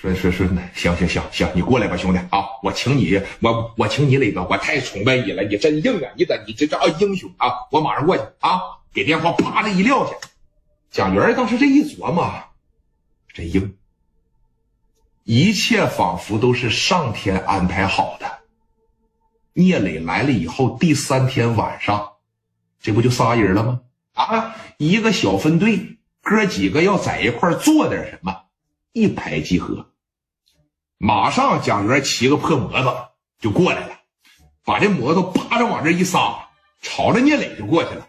说说说，行行行行，你过来吧，兄弟啊！我请你，我我请你磊哥，我太崇拜你了，你真硬啊！你咋你这叫英雄啊！我马上过去啊！给电话啪的一撂下。蒋元当时这一琢磨，真硬，一切仿佛都是上天安排好的。聂磊来了以后，第三天晚上，这不就仨人了吗？啊，一个小分队，哥几个要在一块做点什么，一拍即合。马上，蒋元骑个破摩托就过来了，把这摩托啪着往这一撒，朝着聂磊就过去了。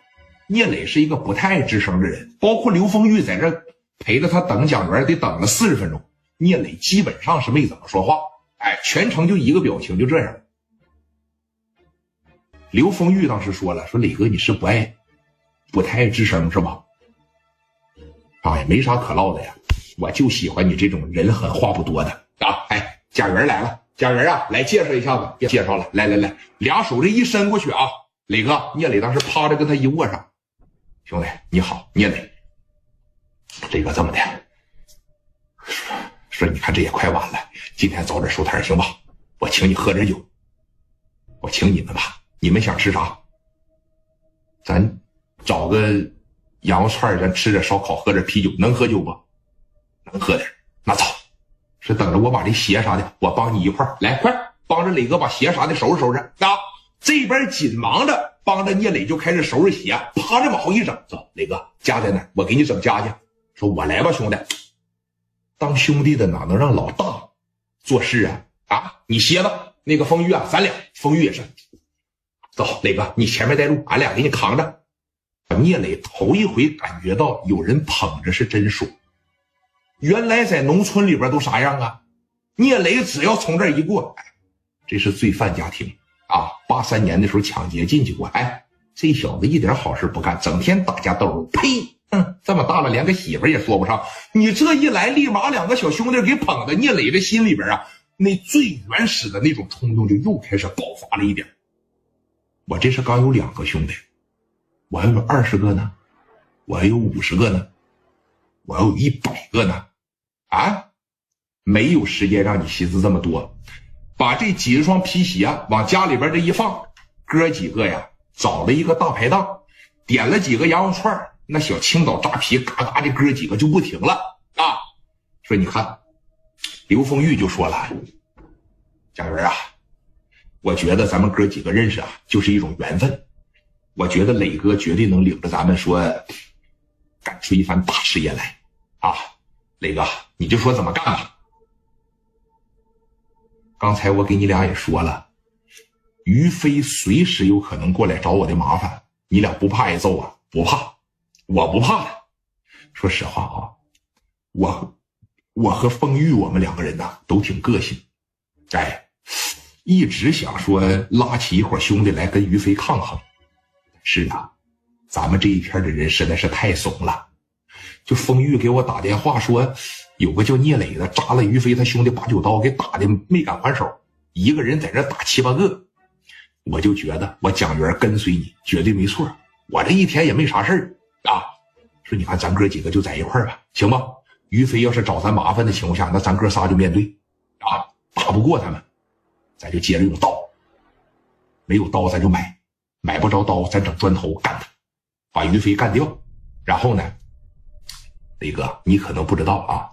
聂磊是一个不太爱吱声的人，包括刘丰玉在这陪着他等蒋元，得等了四十分钟。聂磊基本上是没怎么说话，哎，全程就一个表情，就这样。刘丰玉当时说了：“说磊哥，你是不爱，不太爱吱声是吧？啊，也没啥可唠的呀，我就喜欢你这种人狠话不多的。”啊！哎，贾元来了，贾元啊，来介绍一下子，别介绍了，来来来，俩手这一伸过去啊，磊哥，聂磊当时趴着跟他一握上，兄弟你好，聂磊，这个这么的，说说你看这也快晚了，今天早点收摊行吧？我请你喝点酒，我请你们吧，你们想吃啥？咱找个羊肉串，咱吃点烧烤，喝点啤酒，能喝酒不？能喝点，那走。是等着我把这鞋啥的，我帮你一块来，快帮着磊哥把鞋啥的收拾收拾啊！这边紧忙着帮着聂磊就开始收拾鞋，趴着往后一整，走，磊哥家在哪？我给你整家去。说我来吧，兄弟，当兄弟的哪能让老大做事啊？啊，你歇吧。那个风玉啊，咱俩风玉也是，走，磊哥你前面带路，俺俩给你扛着。聂磊头一回感觉到有人捧着是真爽。原来在农村里边都啥样啊？聂磊只要从这一过，这是罪犯家庭啊！八三年的时候抢劫进去过，哎，这小子一点好事不干，整天打架斗殴。呸！哼，这么大了连个媳妇也说不上。你这一来，立马两个小兄弟给捧的，聂磊的心里边啊，那最原始的那种冲动就又开始爆发了一点。我这是刚有两个兄弟，我还有二十个呢，我还有五十个呢，我要有一百个呢。啊，没有时间让你寻思这么多，把这几十双皮鞋往家里边这一放，哥几个呀找了一个大排档，点了几个羊肉串那小青岛扎皮嘎嘎的，哥几个就不停了啊！说你看，刘丰玉就说了，贾云啊，我觉得咱们哥几个认识啊，就是一种缘分，我觉得磊哥绝对能领着咱们说，干出一番大事业来啊！磊哥，你就说怎么干吧。刚才我给你俩也说了，于飞随时有可能过来找我的麻烦，你俩不怕挨揍啊？不怕，我不怕。说实话啊，我我和风玉我们两个人呐都挺个性，哎，一直想说拉起一伙兄弟来跟于飞抗衡。是啊，咱们这一片的人实在是太怂了。就风玉给我打电话说，有个叫聂磊的扎了于飞他兄弟八九刀，给打的没敢还手，一个人在这打七八个，我就觉得我蒋元跟随你绝对没错，我这一天也没啥事儿啊。说你看咱哥几个就在一块儿吧，行吧？于飞要是找咱麻烦的情况下，那咱哥仨就面对啊，打不过他们，咱就接着用刀，没有刀咱就买，买不着刀咱整砖头干他，把于飞干掉，然后呢？雷哥，你可能不知道啊，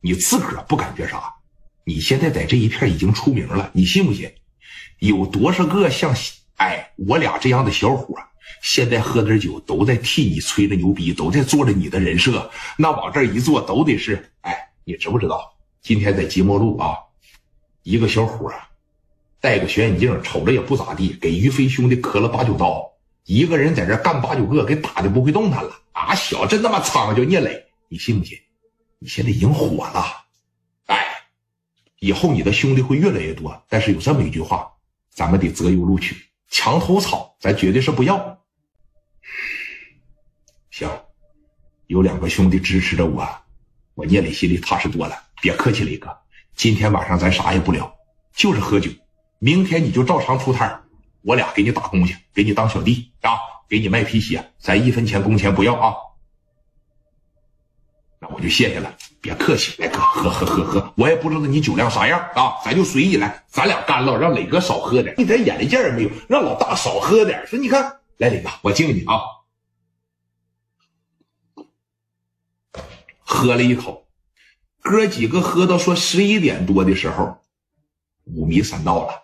你自个儿不感觉啥？你现在在这一片已经出名了，你信不信？有多少个像哎我俩这样的小伙，现在喝点酒都在替你吹着牛逼，都在做着你的人设，那往这一坐都得是哎，你知不知道？今天在即墨路啊，一个小伙戴个小眼镜，瞅着也不咋地，给于飞兄弟磕了八九刀，一个人在这干八九个，给打的不会动弹了啊！小真他妈苍叫聂磊。你信不信？你现在已经火了，哎，以后你的兄弟会越来越多。但是有这么一句话，咱们得择优录取，墙头草咱绝对是不要。行，有两个兄弟支持着我，我聂磊心里踏实多了。别客气，磊哥，今天晚上咱啥也不聊，就是喝酒。明天你就照常出摊我俩给你打工去，给你当小弟啊，给你卖皮鞋，咱一分钱工钱不要啊。我就谢谢了，别客气，来哥喝喝喝喝，我也不知道你酒量啥样啊，咱就随意来，咱俩干了，让磊哥少喝点，一点眼力劲也没有，让老大少喝点。说你看，来磊哥，我敬你啊，喝了一口，哥几个喝到说十一点多的时候，五迷三道了。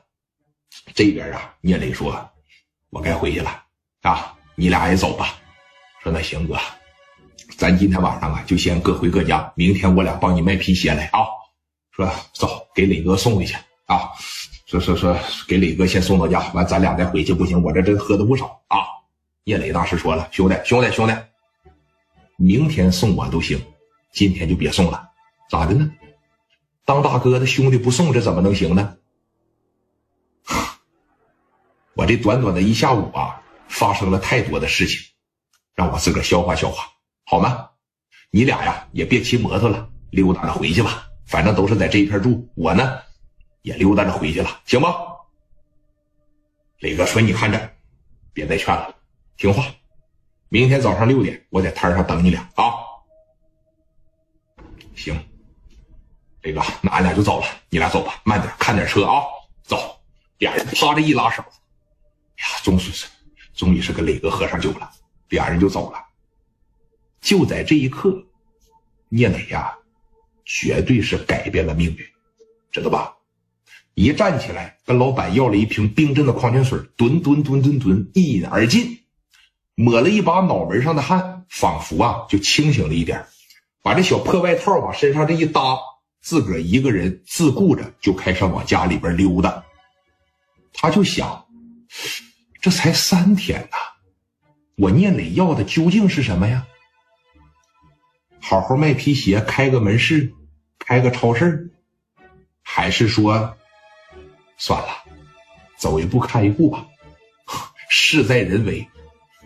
这边啊，聂磊说，我该回去了啊，你俩也走吧。说那行哥。咱今天晚上啊，就先各回各家。明天我俩帮你卖皮鞋来啊！说走，给磊哥送回去啊！说说说，给磊哥先送到家，完咱俩再回去。不行，我这真喝的不少啊！叶磊大师说了，兄弟兄弟兄弟，明天送我都行，今天就别送了。咋的呢？当大哥的兄弟不送，这怎么能行呢？我这短短的一下午啊，发生了太多的事情，让我自个消化消化。好吗？你俩呀也别骑摩托了，溜达着回去吧。反正都是在这一片住，我呢也溜达着回去了，行不？磊哥说：“你看着，别再劝了，听话。明天早上六点，我在摊上等你俩啊。”行，磊哥，那俺俩就走了，你俩走吧，慢点，看点车啊。走，俩人趴着一拉手，呀，终是终于是跟磊哥喝上酒了，俩人就走了。就在这一刻，聂磊呀，绝对是改变了命运，知道吧？一站起来，跟老板要了一瓶冰镇的矿泉水，吨吨吨吨吨，一饮而尽，抹了一把脑门上的汗，仿佛啊就清醒了一点，把这小破外套往身上这一搭，自个儿一个人自顾着就开始往家里边溜达。他就想，这才三天呐，我聂磊要的究竟是什么呀？好好卖皮鞋，开个门市，开个超市，还是说算了，走一步看一步吧。事在人为，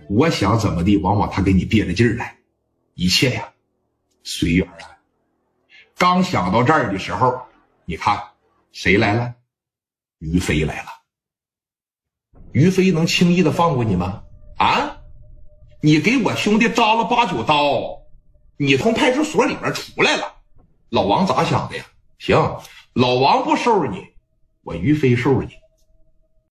我想怎么地，往往他给你憋着劲儿来。一切呀，随缘啊。刚想到这儿的时候，你看谁来了？于飞来了。于飞能轻易的放过你吗？啊，你给我兄弟扎了八九刀。你从派出所里面出来了，老王咋想的呀？行，老王不收拾你，我于飞收拾你。